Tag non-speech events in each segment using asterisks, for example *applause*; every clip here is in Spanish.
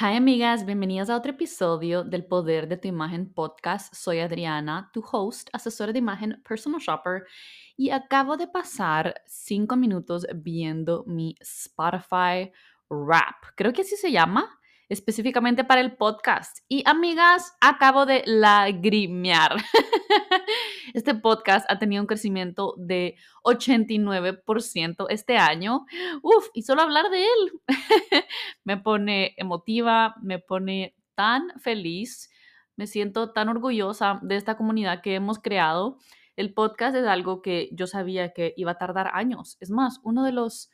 Hi amigas, bienvenidas a otro episodio del Poder de tu Imagen podcast. Soy Adriana, tu host, asesora de imagen, personal shopper, y acabo de pasar cinco minutos viendo mi Spotify Rap. Creo que así se llama específicamente para el podcast. Y amigas, acabo de lagrimear. *laughs* Este podcast ha tenido un crecimiento de 89% este año. Uf, y solo hablar de él *laughs* me pone emotiva, me pone tan feliz, me siento tan orgullosa de esta comunidad que hemos creado. El podcast es algo que yo sabía que iba a tardar años. Es más, uno de los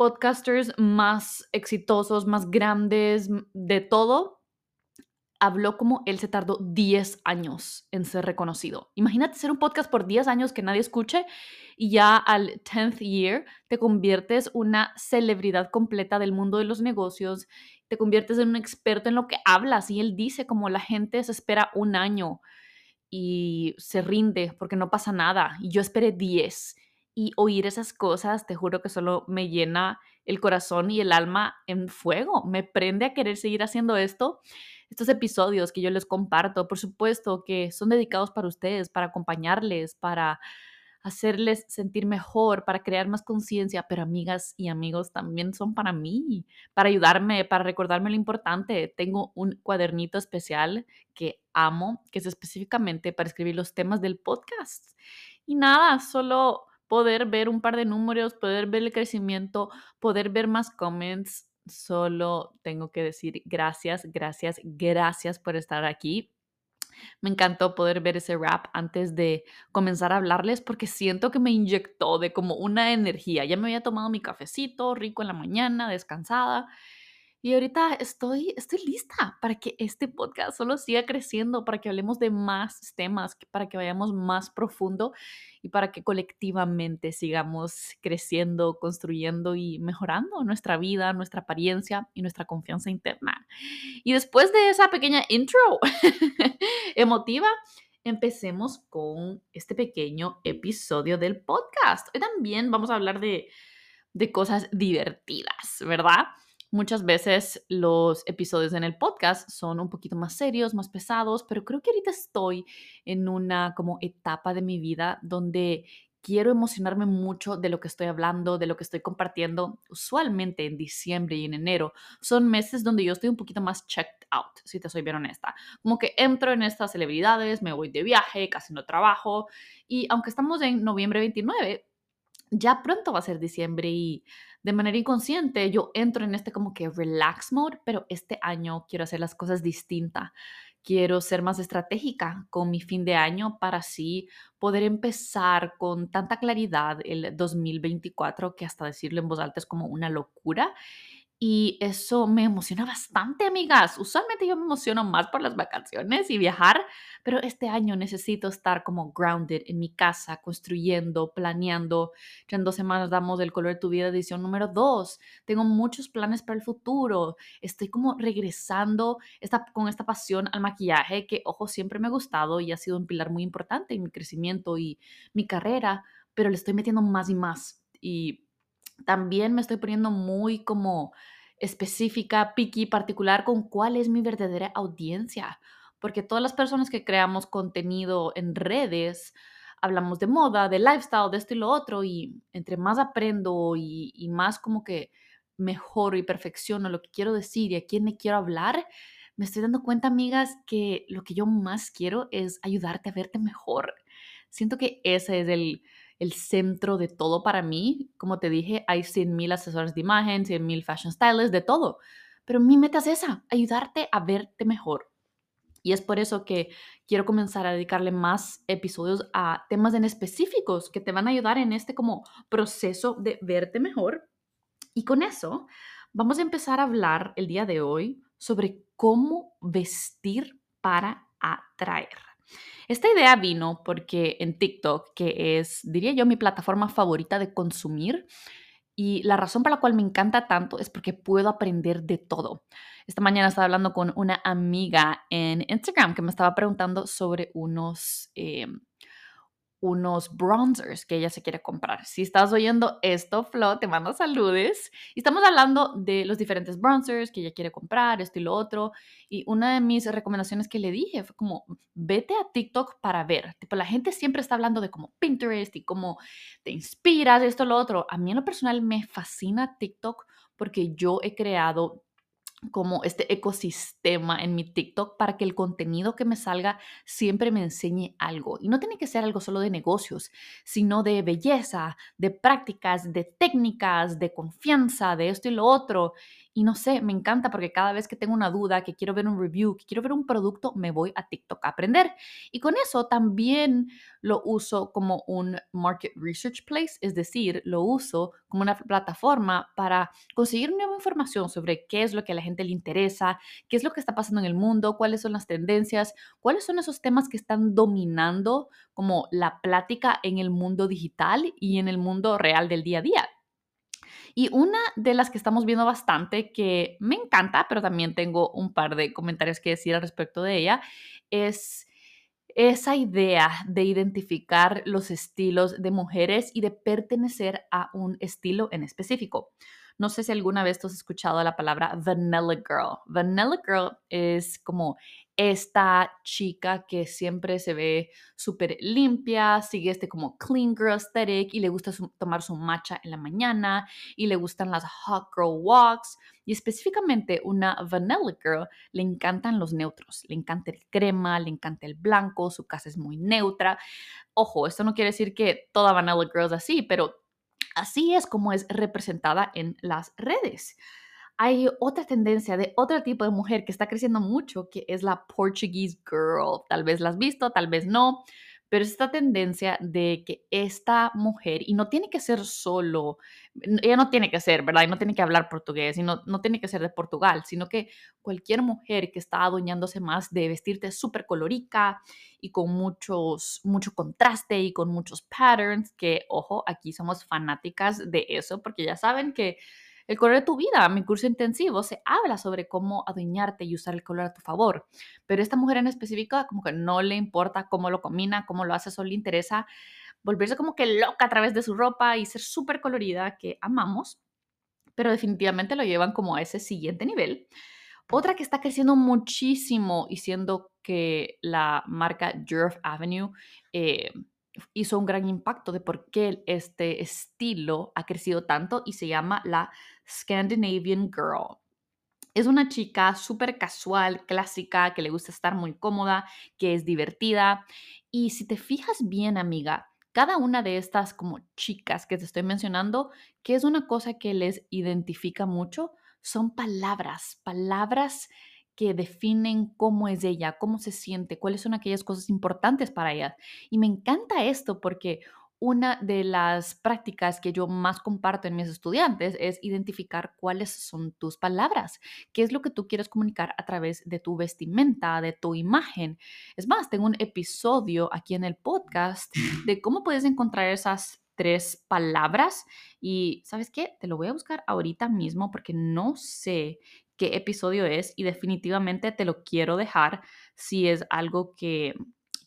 podcasters más exitosos, más grandes de todo, habló como él se tardó 10 años en ser reconocido. Imagínate ser un podcast por 10 años que nadie escuche y ya al 10th year te conviertes una celebridad completa del mundo de los negocios, te conviertes en un experto en lo que hablas y él dice como la gente se espera un año y se rinde porque no pasa nada y yo esperé 10 y oír esas cosas, te juro que solo me llena el corazón y el alma en fuego, me prende a querer seguir haciendo esto. Estos episodios que yo les comparto, por supuesto que son dedicados para ustedes, para acompañarles, para hacerles sentir mejor, para crear más conciencia, pero amigas y amigos también son para mí, para ayudarme, para recordarme lo importante. Tengo un cuadernito especial que amo, que es específicamente para escribir los temas del podcast. Y nada, solo poder ver un par de números, poder ver el crecimiento, poder ver más comments. Solo tengo que decir gracias, gracias, gracias por estar aquí. Me encantó poder ver ese rap antes de comenzar a hablarles porque siento que me inyectó de como una energía. Ya me había tomado mi cafecito rico en la mañana, descansada y ahorita estoy, estoy lista para que este podcast solo siga creciendo, para que hablemos de más temas, para que vayamos más profundo y para que colectivamente sigamos creciendo, construyendo y mejorando nuestra vida, nuestra apariencia y nuestra confianza interna. Y después de esa pequeña intro *laughs* emotiva, empecemos con este pequeño episodio del podcast. Hoy también vamos a hablar de, de cosas divertidas, ¿verdad? Muchas veces los episodios en el podcast son un poquito más serios, más pesados, pero creo que ahorita estoy en una como etapa de mi vida donde quiero emocionarme mucho de lo que estoy hablando, de lo que estoy compartiendo. Usualmente en diciembre y en enero son meses donde yo estoy un poquito más checked out, si te soy bien honesta. Como que entro en estas celebridades, me voy de viaje, casi no trabajo y aunque estamos en noviembre 29, ya pronto va a ser diciembre y de manera inconsciente yo entro en este como que relax mode, pero este año quiero hacer las cosas distintas. Quiero ser más estratégica con mi fin de año para así poder empezar con tanta claridad el 2024 que hasta decirlo en voz alta es como una locura y eso me emociona bastante, amigas. Usualmente yo me emociono más por las vacaciones y viajar, pero este año necesito estar como grounded en mi casa, construyendo, planeando. Ya en dos semanas damos el color de tu vida edición número dos. Tengo muchos planes para el futuro. Estoy como regresando con esta pasión al maquillaje que, ojo, siempre me ha gustado y ha sido un pilar muy importante en mi crecimiento y mi carrera, pero le estoy metiendo más y más. Y también me estoy poniendo muy como específica, picky, particular con cuál es mi verdadera audiencia. Porque todas las personas que creamos contenido en redes, hablamos de moda, de lifestyle, de esto y lo otro, y entre más aprendo y, más como que mejoro y perfecciono lo que quiero decir y a quién me quiero hablar, me estoy dando cuenta, amigas, que lo que yo más quiero es ayudarte a verte mejor. Siento que ese es el, el centro de todo para mí. Como te dije, hay 100.000 asesores de imagen, 100.000 fashion stylists, de todo. Pero mi meta es esa, ayudarte a verte mejor. Y es por eso que quiero comenzar a dedicarle más episodios a temas en específicos que te van a ayudar en este como proceso de verte mejor. Y con eso vamos a empezar a hablar el día de hoy sobre cómo vestir para atraer. Esta idea vino porque en TikTok, que es, diría yo, mi plataforma favorita de consumir, y la razón por la cual me encanta tanto es porque puedo aprender de todo. Esta mañana estaba hablando con una amiga en Instagram que me estaba preguntando sobre unos, eh, unos bronzers que ella se quiere comprar. Si estás oyendo esto, Flo, te mando saludes. Y estamos hablando de los diferentes bronzers que ella quiere comprar, esto y lo otro. Y una de mis recomendaciones que le dije fue como, vete a TikTok para ver. Tipo, la gente siempre está hablando de como Pinterest y cómo te inspiras, esto lo otro. A mí en lo personal me fascina TikTok porque yo he creado como este ecosistema en mi TikTok para que el contenido que me salga siempre me enseñe algo. Y no tiene que ser algo solo de negocios, sino de belleza, de prácticas, de técnicas, de confianza, de esto y lo otro. Y no sé, me encanta porque cada vez que tengo una duda, que quiero ver un review, que quiero ver un producto, me voy a TikTok a aprender. Y con eso también lo uso como un market research place, es decir, lo uso como una plataforma para conseguir nueva información sobre qué es lo que la gente le interesa, qué es lo que está pasando en el mundo, cuáles son las tendencias, cuáles son esos temas que están dominando como la plática en el mundo digital y en el mundo real del día a día. Y una de las que estamos viendo bastante, que me encanta, pero también tengo un par de comentarios que decir al respecto de ella, es esa idea de identificar los estilos de mujeres y de pertenecer a un estilo en específico. No sé si alguna vez tú has escuchado la palabra vanilla girl. Vanilla girl es como esta chica que siempre se ve súper limpia, sigue este como clean girl aesthetic y le gusta tomar su matcha en la mañana y le gustan las hot girl walks. Y específicamente una vanilla girl le encantan los neutros, le encanta el crema, le encanta el blanco, su casa es muy neutra. Ojo, esto no quiere decir que toda vanilla girl es así, pero así es como es representada en las redes hay otra tendencia de otro tipo de mujer que está creciendo mucho, que es la Portuguese girl. Tal vez la has visto, tal vez no, pero es esta tendencia de que esta mujer, y no tiene que ser solo, ella no tiene que ser, ¿verdad? Y no tiene que hablar portugués, y no, no tiene que ser de Portugal, sino que cualquier mujer que está adueñándose más de vestirte súper colorica y con muchos, mucho contraste y con muchos patterns, que, ojo, aquí somos fanáticas de eso, porque ya saben que el color de tu vida, mi curso intensivo, se habla sobre cómo adueñarte y usar el color a tu favor. Pero esta mujer en específico, como que no le importa cómo lo combina, cómo lo hace, solo le interesa volverse como que loca a través de su ropa y ser súper colorida, que amamos, pero definitivamente lo llevan como a ese siguiente nivel. Otra que está creciendo muchísimo y siendo que la marca Jerf Avenue eh, hizo un gran impacto de por qué este estilo ha crecido tanto y se llama la Scandinavian Girl. Es una chica súper casual, clásica, que le gusta estar muy cómoda, que es divertida. Y si te fijas bien, amiga, cada una de estas como chicas que te estoy mencionando, que es una cosa que les identifica mucho, son palabras, palabras que definen cómo es ella, cómo se siente, cuáles son aquellas cosas importantes para ella. Y me encanta esto porque una de las prácticas que yo más comparto en mis estudiantes es identificar cuáles son tus palabras, qué es lo que tú quieres comunicar a través de tu vestimenta, de tu imagen. Es más, tengo un episodio aquí en el podcast *laughs* de cómo puedes encontrar esas tres palabras y sabes qué, te lo voy a buscar ahorita mismo porque no sé qué episodio es y definitivamente te lo quiero dejar si es algo que,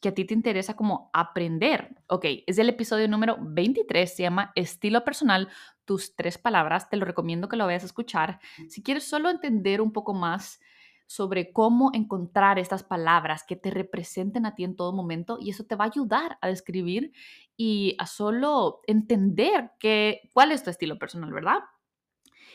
que a ti te interesa como aprender. Ok, es el episodio número 23, se llama Estilo Personal, tus tres palabras. Te lo recomiendo que lo vayas a escuchar. Si quieres solo entender un poco más sobre cómo encontrar estas palabras que te representen a ti en todo momento y eso te va a ayudar a describir y a solo entender que, cuál es tu estilo personal, ¿verdad?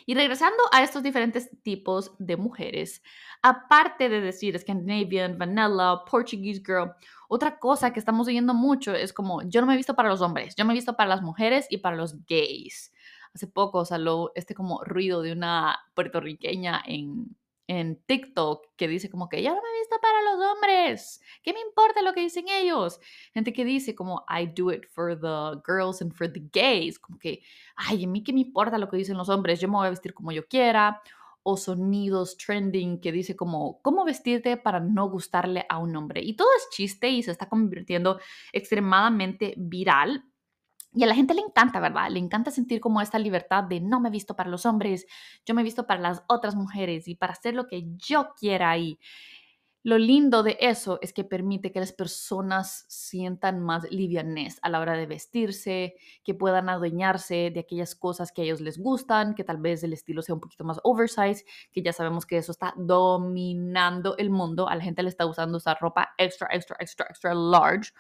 Y regresando a estos diferentes tipos de mujeres, aparte de decir Scandinavian, Vanilla, Portuguese Girl, otra cosa que estamos oyendo mucho es como, yo no me he visto para los hombres, yo me he visto para las mujeres y para los gays. Hace poco salió este como ruido de una puertorriqueña en, en TikTok que dice como que ya no me visto para los hombres, ¿qué me importa lo que dicen ellos? Gente que dice como I do it for the girls and for the gays, como que, ay, a mí qué me importa lo que dicen los hombres, yo me voy a vestir como yo quiera, o sonidos trending que dice como cómo vestirte para no gustarle a un hombre. Y todo es chiste y se está convirtiendo extremadamente viral y a la gente le encanta, ¿verdad? Le encanta sentir como esta libertad de no me he visto para los hombres, yo me he visto para las otras mujeres y para hacer lo que yo quiera. Y Lo lindo de eso es que permite que las personas sientan más livianez a la hora de vestirse, que puedan adueñarse de aquellas cosas que a ellos les gustan, que tal vez el estilo sea un poquito más oversize, que ya sabemos que eso está dominando el mundo. A la gente le está gustando usar ropa extra, extra, extra, extra large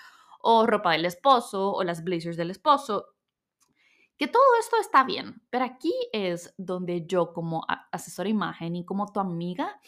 o ropa del esposo o las blazers del esposo. Que todo esto está bien, pero aquí es donde yo como asesora imagen y como tu amiga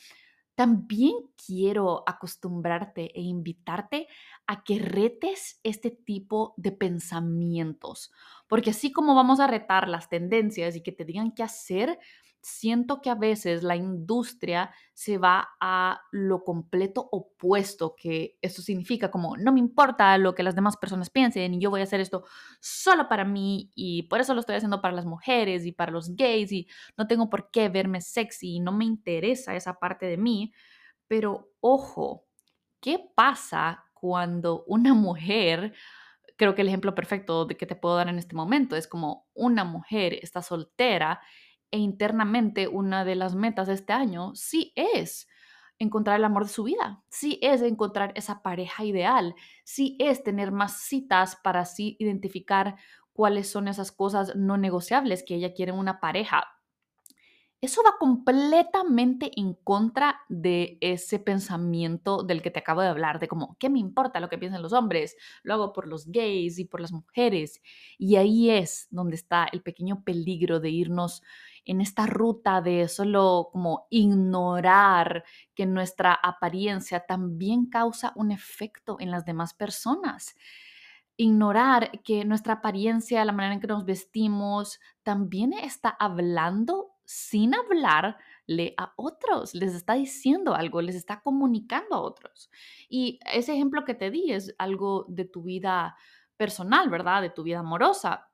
también quiero acostumbrarte e invitarte a que retes este tipo de pensamientos, porque así como vamos a retar las tendencias y que te digan qué hacer, siento que a veces la industria se va a lo completo opuesto, que eso significa como no me importa lo que las demás personas piensen y yo voy a hacer esto solo para mí y por eso lo estoy haciendo para las mujeres y para los gays y no tengo por qué verme sexy y no me interesa esa parte de mí. Pero ojo, ¿qué pasa cuando una mujer creo que el ejemplo perfecto de que te puedo dar en este momento es como una mujer está soltera e internamente una de las metas de este año sí es encontrar el amor de su vida, sí es encontrar esa pareja ideal, sí es tener más citas para así identificar cuáles son esas cosas no negociables que ella quiere en una pareja eso va completamente en contra de ese pensamiento del que te acabo de hablar, de como, ¿qué me importa lo que piensen los hombres? Lo hago por los gays y por las mujeres. Y ahí es donde está el pequeño peligro de irnos en esta ruta de solo como ignorar que nuestra apariencia también causa un efecto en las demás personas ignorar que nuestra apariencia, la manera en que nos vestimos, también está hablando sin hablarle a otros, les está diciendo algo, les está comunicando a otros. Y ese ejemplo que te di es algo de tu vida personal, ¿verdad? De tu vida amorosa.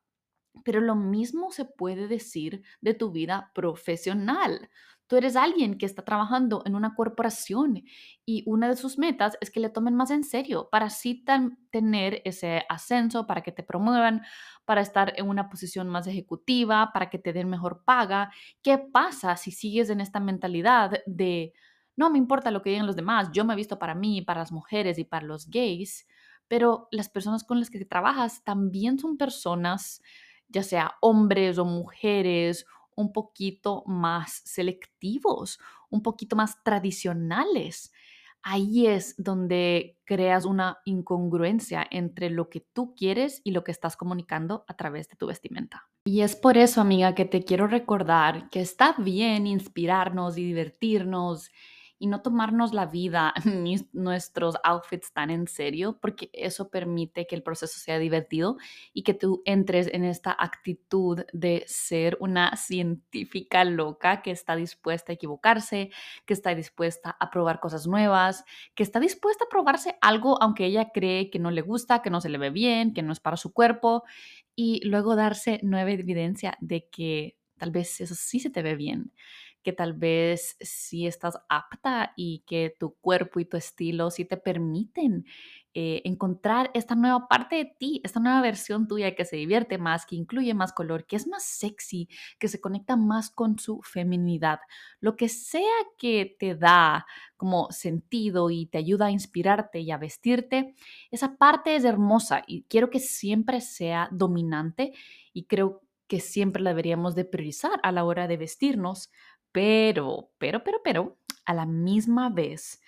Pero lo mismo se puede decir de tu vida profesional. Tú eres alguien que está trabajando en una corporación y una de sus metas es que le tomen más en serio para así tener ese ascenso, para que te promuevan, para estar en una posición más ejecutiva, para que te den mejor paga. ¿Qué pasa si sigues en esta mentalidad de no me importa lo que digan los demás, yo me he visto para mí, para las mujeres y para los gays, pero las personas con las que trabajas también son personas, ya sea hombres o mujeres un poquito más selectivos, un poquito más tradicionales. Ahí es donde creas una incongruencia entre lo que tú quieres y lo que estás comunicando a través de tu vestimenta. Y es por eso, amiga, que te quiero recordar que está bien inspirarnos y divertirnos y no tomarnos la vida *laughs* ni nuestros outfits tan en serio, porque eso permite que el proceso sea divertido y que tú entres en esta actitud de ser una científica loca que está dispuesta a equivocarse, que está dispuesta a probar cosas nuevas, que está dispuesta a probarse algo aunque ella cree que no le gusta, que no se le ve bien, que no es para su cuerpo, y luego darse nueva evidencia de que tal vez eso sí se te ve bien que tal vez sí estás apta y que tu cuerpo y tu estilo sí te permiten eh, encontrar esta nueva parte de ti, esta nueva versión tuya que se divierte más, que incluye más color, que es más sexy, que se conecta más con su feminidad. Lo que sea que te da como sentido y te ayuda a inspirarte y a vestirte, esa parte es hermosa y quiero que siempre sea dominante y creo que siempre la deberíamos de priorizar a la hora de vestirnos pero, pero, pero, pero, a la misma vez,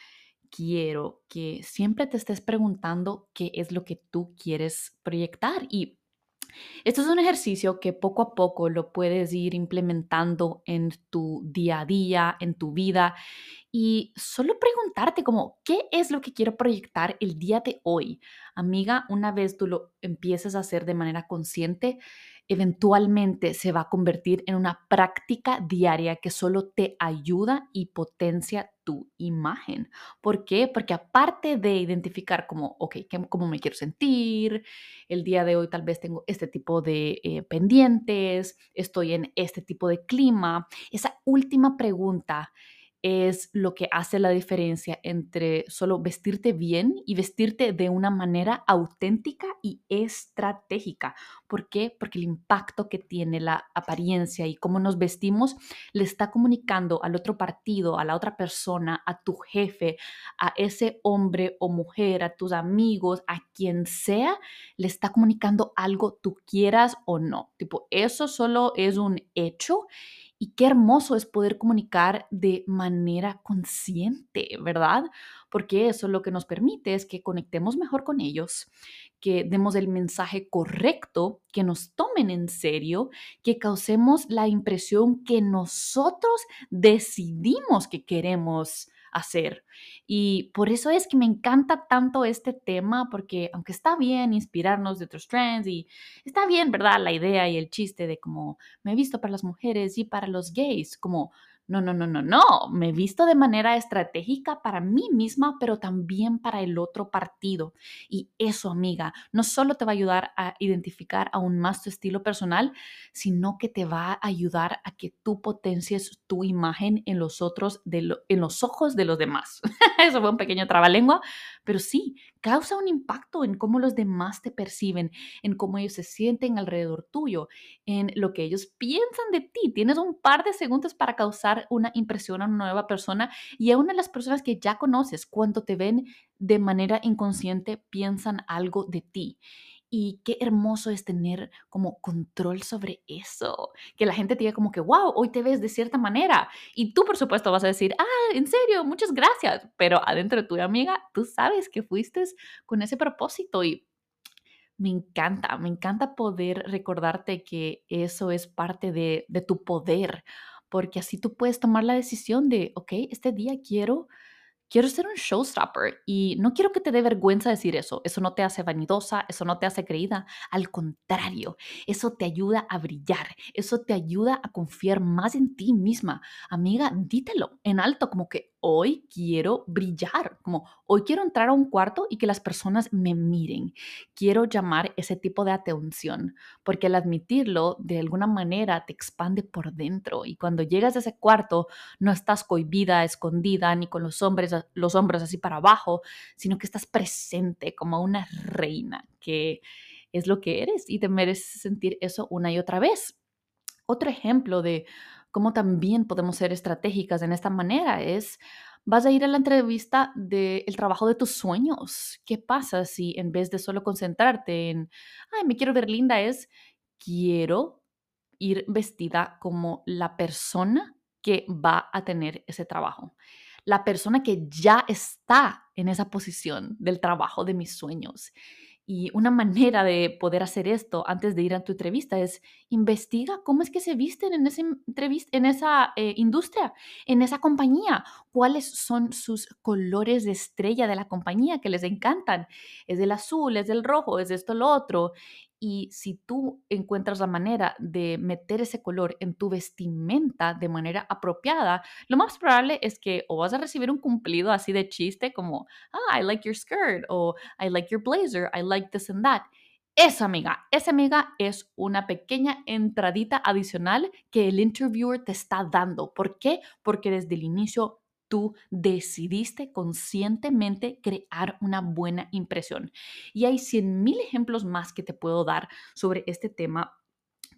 quiero que siempre te estés preguntando qué es lo que tú quieres proyectar. Y esto es un ejercicio que poco a poco lo puedes ir implementando en tu día a día, en tu vida. Y solo preguntarte como, ¿qué es lo que quiero proyectar el día de hoy? Amiga, una vez tú lo empieces a hacer de manera consciente, eventualmente se va a convertir en una práctica diaria que solo te ayuda y potencia tu imagen. ¿Por qué? Porque aparte de identificar como, ok, ¿cómo me quiero sentir? El día de hoy tal vez tengo este tipo de eh, pendientes, estoy en este tipo de clima. Esa última pregunta es lo que hace la diferencia entre solo vestirte bien y vestirte de una manera auténtica y estratégica. ¿Por qué? Porque el impacto que tiene la apariencia y cómo nos vestimos le está comunicando al otro partido, a la otra persona, a tu jefe, a ese hombre o mujer, a tus amigos, a quien sea, le está comunicando algo tú quieras o no. Tipo, eso solo es un hecho y qué hermoso es poder comunicar de manera consciente, ¿verdad? Porque eso lo que nos permite es que conectemos mejor con ellos, que demos el mensaje correcto, que nos tomen en serio, que causemos la impresión que nosotros decidimos que queremos hacer. Y por eso es que me encanta tanto este tema, porque aunque está bien inspirarnos de otros trends y está bien, ¿verdad? La idea y el chiste de cómo me he visto para las mujeres y para los gays, como no, no, no, no, no. Me he visto de manera estratégica para mí misma, pero también para el otro partido. Y eso, amiga, no solo te va a ayudar a identificar aún más tu estilo personal, sino que te va a ayudar a que tú potencies tu imagen en los otros, de en los ojos de los demás. *laughs* eso fue un pequeño trabalengua, pero sí, causa un impacto en cómo los demás te perciben, en cómo ellos se sienten alrededor tuyo, en lo que ellos piensan de ti. Tienes un par de segundos para causar una impresión a una nueva persona y a una de las personas que ya conoces, cuando te ven de manera inconsciente, piensan algo de ti. Y qué hermoso es tener como control sobre eso. Que la gente te diga como que, wow, hoy te ves de cierta manera. Y tú, por supuesto, vas a decir, ah, en serio, muchas gracias. Pero adentro de tu amiga, tú sabes que fuiste con ese propósito y me encanta, me encanta poder recordarte que eso es parte de, de tu poder, porque así tú puedes tomar la decisión de, ok, este día quiero quiero ser un showstopper y no quiero que te dé vergüenza decir eso. Eso no te hace vanidosa, eso no te hace creída. Al contrario, eso te ayuda a brillar, eso te ayuda a confiar más en ti misma. Amiga, dítelo en alto como que hoy quiero brillar, como hoy quiero entrar a un cuarto y que las personas me miren. Quiero llamar ese tipo de atención, porque al admitirlo, de alguna manera te expande por dentro y cuando llegas a ese cuarto no estás cohibida, escondida, ni con los hombres, los hombros así para abajo, sino que estás presente como una reina, que es lo que eres y te mereces sentir eso una y otra vez. Otro ejemplo de cómo también podemos ser estratégicas en esta manera es, vas a ir a la entrevista del trabajo de tus sueños. ¿Qué pasa si en vez de solo concentrarte en, ay, me quiero ver linda, es, quiero ir vestida como la persona que va a tener ese trabajo? La persona que ya está en esa posición del trabajo de mis sueños. Y una manera de poder hacer esto antes de ir a tu entrevista es investiga cómo es que se visten en esa, entrevista, en esa eh, industria, en esa compañía, cuáles son sus colores de estrella de la compañía que les encantan. Es del azul, es del rojo, es esto, lo otro. Y si tú encuentras la manera de meter ese color en tu vestimenta de manera apropiada, lo más probable es que o vas a recibir un cumplido así de chiste como, ah, I like your skirt, o I like your blazer, I like this and that. Esa amiga, esa amiga es una pequeña entradita adicional que el interviewer te está dando. ¿Por qué? Porque desde el inicio tú decidiste conscientemente crear una buena impresión. Y hay 100 mil ejemplos más que te puedo dar sobre este tema,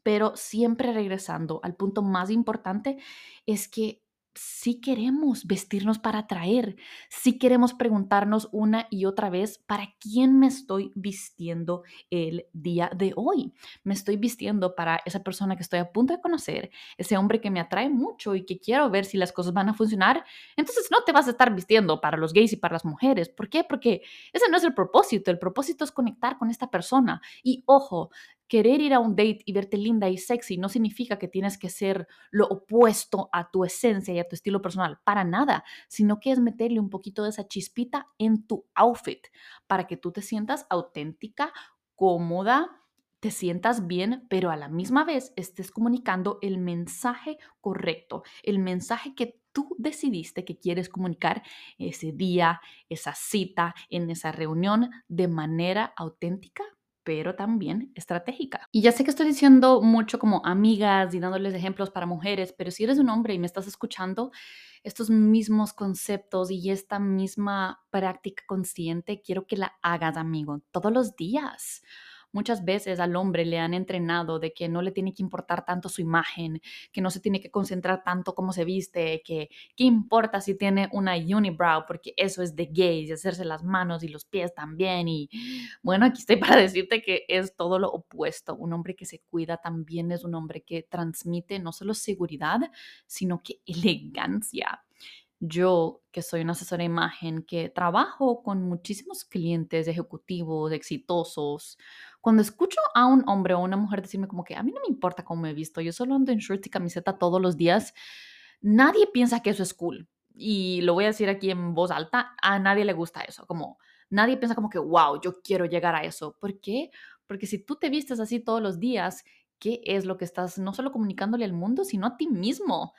pero siempre regresando al punto más importante es que si queremos vestirnos para atraer, si queremos preguntarnos una y otra vez, ¿para quién me estoy vistiendo el día de hoy? Me estoy vistiendo para esa persona que estoy a punto de conocer, ese hombre que me atrae mucho y que quiero ver si las cosas van a funcionar. Entonces no te vas a estar vistiendo para los gays y para las mujeres. ¿Por qué? Porque ese no es el propósito. El propósito es conectar con esta persona. Y ojo, querer ir a un date y verte linda y sexy no significa que tienes que ser lo opuesto a tu esencia y a tu estilo personal, para nada, sino que es meterle un poquito de esa chispita en tu outfit para que tú te sientas auténtica, cómoda, te sientas bien, pero a la misma vez estés comunicando el mensaje correcto, el mensaje que tú decidiste que quieres comunicar ese día, esa cita, en esa reunión de manera auténtica, pero también estratégica. Y ya sé que estoy diciendo mucho como amigas y dándoles ejemplos para mujeres, pero si eres un hombre y me estás escuchando, estos mismos conceptos y esta misma práctica consciente, quiero que la hagas, amigo, todos los días. Muchas veces al hombre le han entrenado de que no le tiene que importar tanto su imagen, que no se tiene que concentrar tanto cómo se viste, que qué importa si tiene una unibrow, porque eso es de gays, hacerse las manos y los pies también. Y bueno, aquí estoy para *laughs* decirte que es todo lo opuesto. Un hombre que se cuida también es un hombre que transmite no solo seguridad, sino que *laughs* elegancia yo, que soy una asesora de imagen, que trabajo con muchísimos clientes ejecutivos exitosos, cuando escucho a un hombre o una mujer decirme como que a mí no me importa cómo me he visto, yo solo ando en shorts y camiseta todos los días, nadie piensa que eso es cool. Y lo voy a decir aquí en voz alta, a nadie le gusta eso, como nadie piensa como que, wow, yo quiero llegar a eso. ¿Por qué? Porque si tú te vistes así todos los días, ¿qué es lo que estás no solo comunicándole al mundo, sino a ti mismo?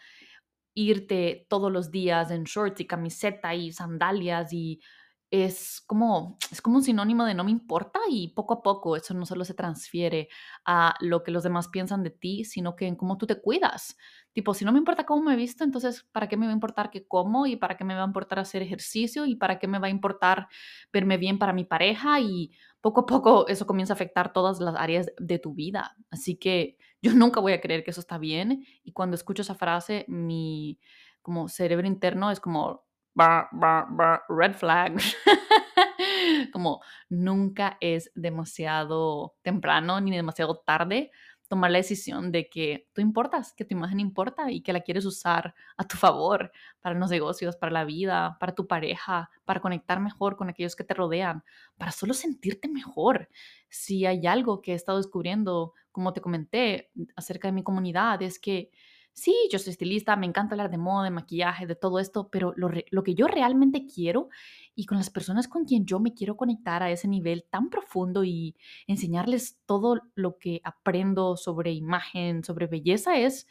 irte todos los días en shorts y camiseta y sandalias y es como, es como un sinónimo de no me importa y poco a poco eso no solo se transfiere a lo que los demás piensan de ti, sino que en cómo tú te cuidas. Tipo, si no me importa cómo me visto, entonces, ¿para qué me va a importar qué como? ¿Y para qué me va a importar hacer ejercicio? ¿Y para qué me va a importar verme bien para mi pareja? Y poco a poco eso comienza a afectar todas las áreas de tu vida. Así que yo nunca voy a creer que eso está bien. Y cuando escucho esa frase, mi como cerebro interno es como red flag. *laughs* como nunca es demasiado temprano ni demasiado tarde tomar la decisión de que tú importas, que tu imagen importa y que la quieres usar a tu favor para los negocios, para la vida, para tu pareja, para conectar mejor con aquellos que te rodean, para solo sentirte mejor. Si hay algo que he estado descubriendo, como te comenté, acerca de mi comunidad, es que sí, yo soy estilista, me encanta hablar de moda, de maquillaje, de todo esto, pero lo, que yo realmente quiero y con las personas con quien yo me quiero conectar a ese nivel tan profundo y enseñarles todo lo que aprendo sobre imagen, sobre belleza, es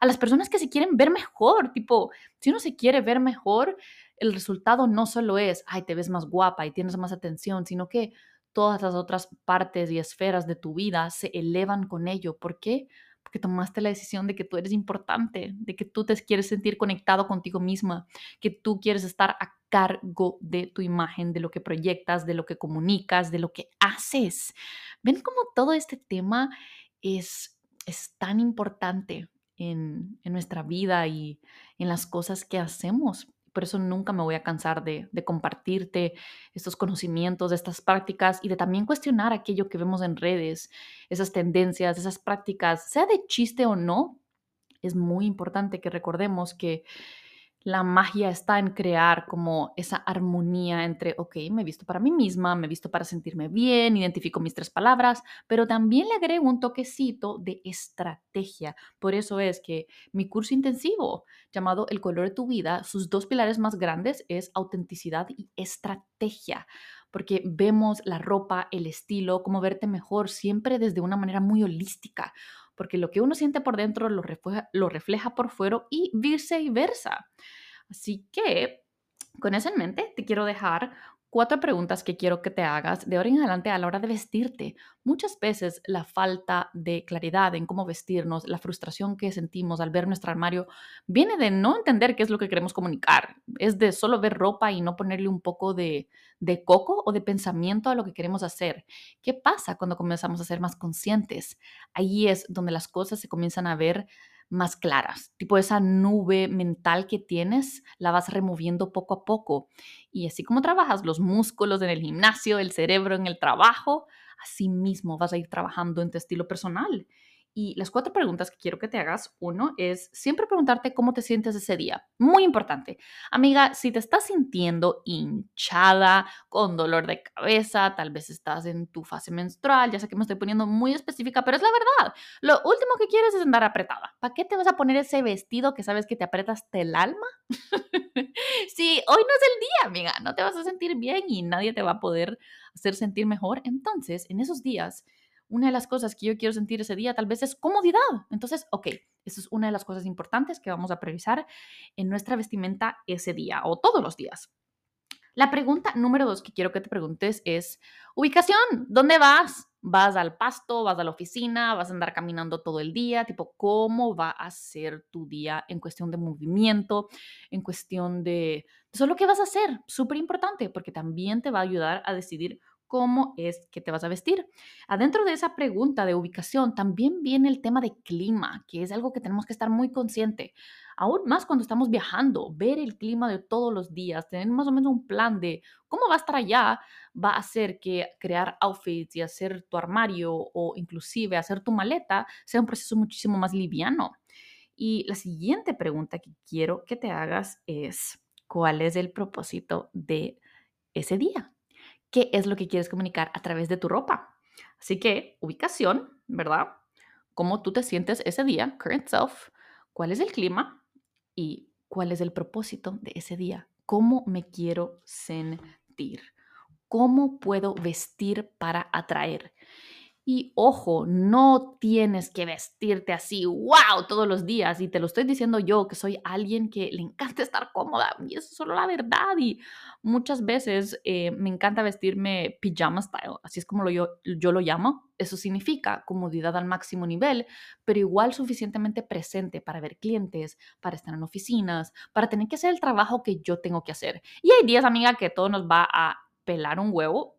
a las personas que se quieren ver mejor. Tipo, si uno se quiere ver mejor, el resultado no solo es, ay, te ves más guapa y tienes más atención, sino que todas las otras partes y esferas de tu vida se elevan con ello. ¿Por qué? Que tomaste la decisión de que tú eres importante, de que tú te quieres sentir conectado contigo misma, que tú quieres estar a cargo de tu imagen, de lo que proyectas, de lo que comunicas, de lo que haces. ¿Ven cómo todo este tema es, es tan importante en, en nuestra vida y en las cosas que hacemos? Por eso nunca me voy a cansar de, compartirte estos conocimientos, estas prácticas y de también cuestionar aquello que vemos en redes, esas tendencias, esas prácticas, sea de chiste o no. Es muy importante que recordemos que la magia está en crear como esa armonía entre, ok, me he visto para mí misma, me he visto para sentirme bien, identifico mis tres palabras, pero también le agrego un toquecito de estrategia. Por eso es que mi curso intensivo llamado El color de tu vida, sus dos pilares más grandes es autenticidad y estrategia porque vemos la ropa, el estilo, cómo verte mejor, siempre desde una manera muy holística, porque lo que uno siente por dentro lo refleja, por fuera y viceversa. Así que, con eso en mente, te quiero dejar cuatro preguntas que quiero que te hagas de ahora en adelante a la hora de vestirte. Muchas veces la falta de claridad en cómo vestirnos, la frustración que sentimos al ver nuestro armario, viene de no entender qué es lo que queremos comunicar. Es de solo ver ropa y no ponerle un poco de, de coco o de pensamiento a lo que queremos hacer. ¿Qué pasa cuando comenzamos a ser más conscientes? Ahí es donde las cosas se comienzan a ver más claras. Tipo esa nube mental que tienes, la vas removiendo poco a poco. Y así como trabajas los músculos en el gimnasio, el cerebro en el trabajo, así mismo vas a ir trabajando en tu estilo personal. Y las cuatro preguntas que quiero que te hagas, uno es siempre preguntarte cómo te sientes ese día. Muy importante. Amiga, si te estás sintiendo hinchada, con dolor de cabeza, tal vez estás en tu fase menstrual, ya sé que me estoy poniendo muy específica, pero es la verdad. Lo último que quieres es andar apretada. ¿Para qué te vas a poner ese vestido que sabes que te apretas el alma? *laughs* sí, hoy no es el día, amiga. No te vas a sentir bien y nadie te va a poder hacer sentir mejor. Entonces, en esos días, una de las cosas que yo quiero sentir ese día tal vez es comodidad. Entonces, ok, esa es una de las cosas importantes que vamos a priorizar en nuestra vestimenta ese día o todos los días. La pregunta número dos que quiero que te preguntes es, ubicación, ¿dónde vas? ¿Vas al pasto? ¿Vas a la oficina? ¿Vas a andar caminando todo el día? Tipo, ¿cómo va a ser tu día en cuestión de movimiento, en cuestión de... Eso es lo que vas a hacer, súper importante, porque también te va a ayudar a decidir cómo es que te vas a vestir. Adentro de esa pregunta de ubicación también viene el tema de clima, que es algo que tenemos que estar muy consciente. Aún más cuando estamos viajando, ver el clima de todos los días, tener más o menos un plan de cómo va a estar allá, va a hacer que crear outfits y hacer tu armario o inclusive hacer tu maleta sea un proceso muchísimo más liviano. Y la siguiente pregunta que quiero que te hagas es, ¿cuál es el propósito de ese día? Qué es lo que quieres comunicar a través de tu ropa. Así que ubicación, ¿verdad? Cómo tú te sientes ese día, current self, cuál es el clima y cuál es el propósito de ese día. ¿Cómo me quiero sentir? ¿Cómo puedo vestir para atraer? Y ojo, no tienes que vestirte así, wow, todos los días. Y te lo estoy diciendo yo, que soy alguien que le encanta estar cómoda. Y eso es solo la verdad. Y muchas veces eh, me encanta vestirme pijama style, así es como lo yo, yo lo llamo. Eso significa comodidad al máximo nivel, pero igual suficientemente presente para ver clientes, para estar en oficinas, para tener que hacer el trabajo que yo tengo que hacer. Y hay días, amiga, que todo nos va a pelar un huevo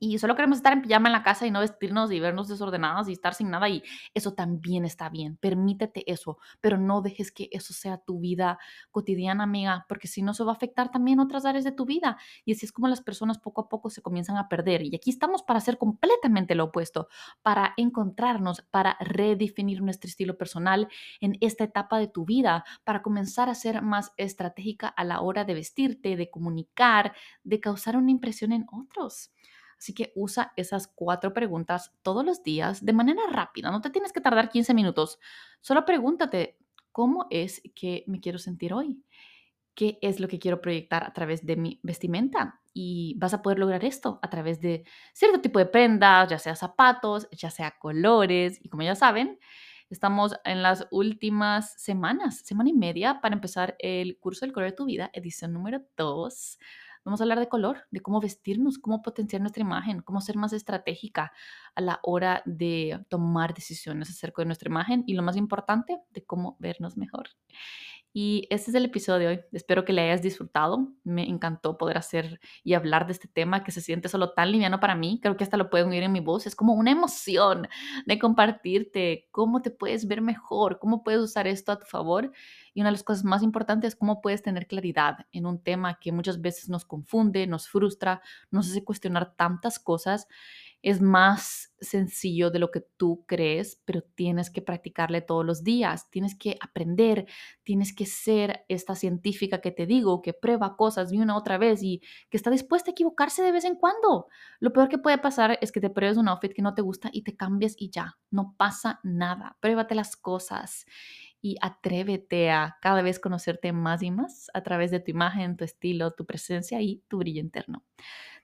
y solo queremos estar en pijama en la casa y no vestirnos y vernos desordenadas y estar sin nada y eso también está bien. Permítete eso, pero no dejes que eso sea tu vida cotidiana, amiga, porque si no, eso va a afectar también otras áreas de tu vida. Y así es como las personas poco a poco se comienzan a perder. Y aquí estamos para hacer completamente lo opuesto, para encontrarnos, para redefinir nuestro estilo personal en esta etapa de tu vida, para comenzar a ser más estratégica a la hora de vestirte, de comunicar, de causar una impresión en otros. Así que usa esas cuatro preguntas todos los días de manera rápida. No te tienes que tardar 15 minutos. Solo pregúntate, ¿cómo es que me quiero sentir hoy? ¿Qué es lo que quiero proyectar a través de mi vestimenta? Y vas a poder lograr esto a través de cierto tipo de prendas, ya sea zapatos, ya sea colores. Y como ya saben, estamos en las últimas semanas, semana y media, para empezar el curso del color de tu vida, edición número 2 Vamos a hablar de color, de cómo vestirnos, cómo potenciar nuestra imagen, cómo ser más estratégica a la hora de tomar decisiones acerca de nuestra imagen y lo más importante, de cómo vernos mejor. Y este es el episodio de hoy. Espero que le hayas disfrutado. Me encantó poder hacer y hablar de este tema que se siente solo tan liviano para mí. Creo que hasta lo pueden oír en mi voz. Es como una emoción de compartirte cómo te puedes ver mejor, cómo puedes usar esto a tu favor. Y una de las cosas más importantes es cómo puedes tener claridad en un tema que muchas veces nos confunde, nos frustra, nos hace cuestionar tantas cosas es más sencillo de lo que tú crees, pero tienes que practicarle todos los días, tienes que aprender, tienes que ser esta científica que te digo, que prueba cosas de una otra vez y que está dispuesta a equivocarse de vez en cuando. Lo peor que puede pasar es que te pruebes un outfit que no te gusta y te cambies y ya, no pasa nada. Pruébate las cosas y atrévete a cada vez conocerte más y más a través de tu imagen, tu estilo, tu presencia y tu brillo interno.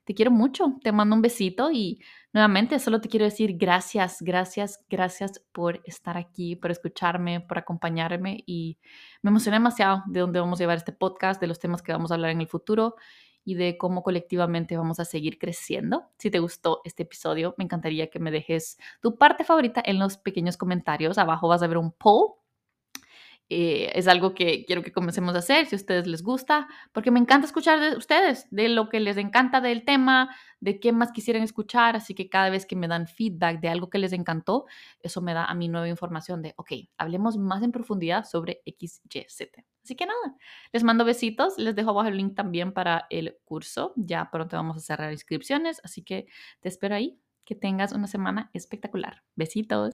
Te quiero mucho, te mando un besito y nuevamente solo te quiero decir gracias, gracias, gracias por estar aquí, por escucharme, por acompañarme y me emociona demasiado de dónde vamos a llevar este podcast, de los temas que vamos a hablar en el futuro y de cómo colectivamente vamos a seguir creciendo. Si te gustó este episodio, me encantaría que me dejes tu parte favorita en los pequeños comentarios. Abajo vas a ver un poll eh, es algo que quiero que comencemos a hacer, si a ustedes les gusta, porque me encanta escuchar de ustedes, de lo que les encanta del tema, de qué más quisieran escuchar, así que cada vez que me dan feedback de algo que les encantó, eso me da a mí nueva información de, ok, hablemos más en profundidad sobre XYZ. Así que nada, les mando besitos, les dejo abajo el link también para el curso, ya pronto vamos a cerrar inscripciones, así que te espero ahí, que tengas una semana espectacular. Besitos.